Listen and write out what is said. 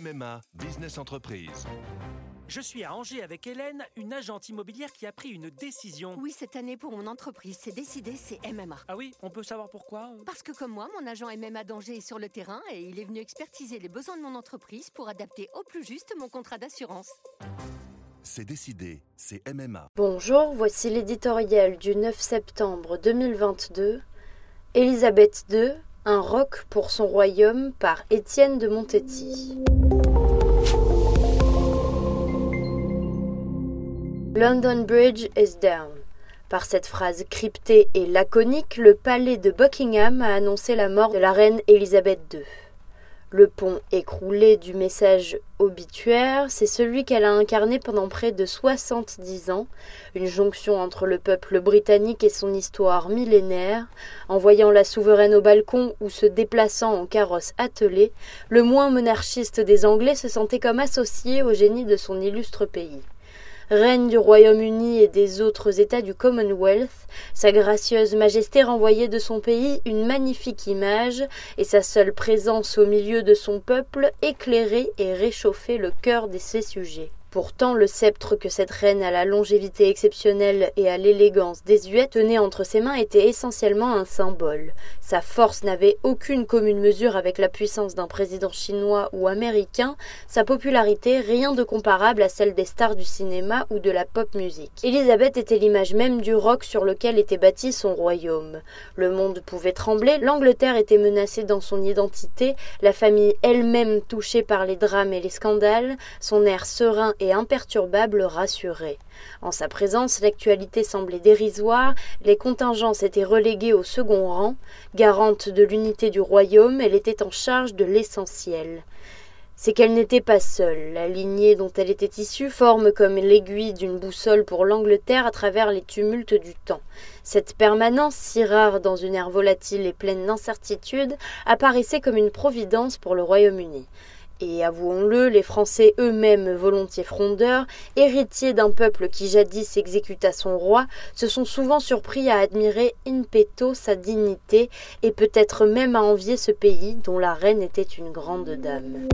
MMA Business Entreprise. Je suis à Angers avec Hélène, une agente immobilière qui a pris une décision. Oui, cette année pour mon entreprise, c'est décidé, c'est MMA. Ah oui, on peut savoir pourquoi? Parce que comme moi, mon agent MMA d'Angers est sur le terrain et il est venu expertiser les besoins de mon entreprise pour adapter au plus juste mon contrat d'assurance. C'est décidé, c'est MMA. Bonjour, voici l'éditorial du 9 septembre 2022. Élisabeth II, un roc pour son royaume par Étienne de Montetti. London Bridge is down. Par cette phrase cryptée et laconique, le palais de Buckingham a annoncé la mort de la reine Élisabeth II. Le pont écroulé du message obituaire, c'est celui qu'elle a incarné pendant près de 70 ans, une jonction entre le peuple britannique et son histoire millénaire. En voyant la souveraine au balcon ou se déplaçant en carrosse attelée, le moins monarchiste des Anglais se sentait comme associé au génie de son illustre pays reine du Royaume-Uni et des autres États du Commonwealth, sa gracieuse majesté renvoyait de son pays une magnifique image, et sa seule présence au milieu de son peuple éclairait et réchauffait le cœur de ses sujets. Pourtant, le sceptre que cette reine à la longévité exceptionnelle et à l'élégance désuète tenait entre ses mains était essentiellement un symbole. Sa force n'avait aucune commune mesure avec la puissance d'un président chinois ou américain, sa popularité rien de comparable à celle des stars du cinéma ou de la pop musique. Élisabeth était l'image même du roc sur lequel était bâti son royaume. Le monde pouvait trembler, l'Angleterre était menacée dans son identité, la famille elle-même touchée par les drames et les scandales, son air serein et imperturbable rassurait. En sa présence, l'actualité semblait dérisoire, les contingences étaient reléguées au second rang. Garante de l'unité du royaume, elle était en charge de l'essentiel c'est qu'elle n'était pas seule. La lignée dont elle était issue forme comme l'aiguille d'une boussole pour l'Angleterre à travers les tumultes du temps. Cette permanence, si rare dans une ère volatile et pleine d'incertitudes, apparaissait comme une providence pour le Royaume-Uni. Et avouons-le, les Français eux-mêmes volontiers frondeurs, héritiers d'un peuple qui jadis exécuta son roi, se sont souvent surpris à admirer in petto sa dignité et peut-être même à envier ce pays dont la reine était une grande dame.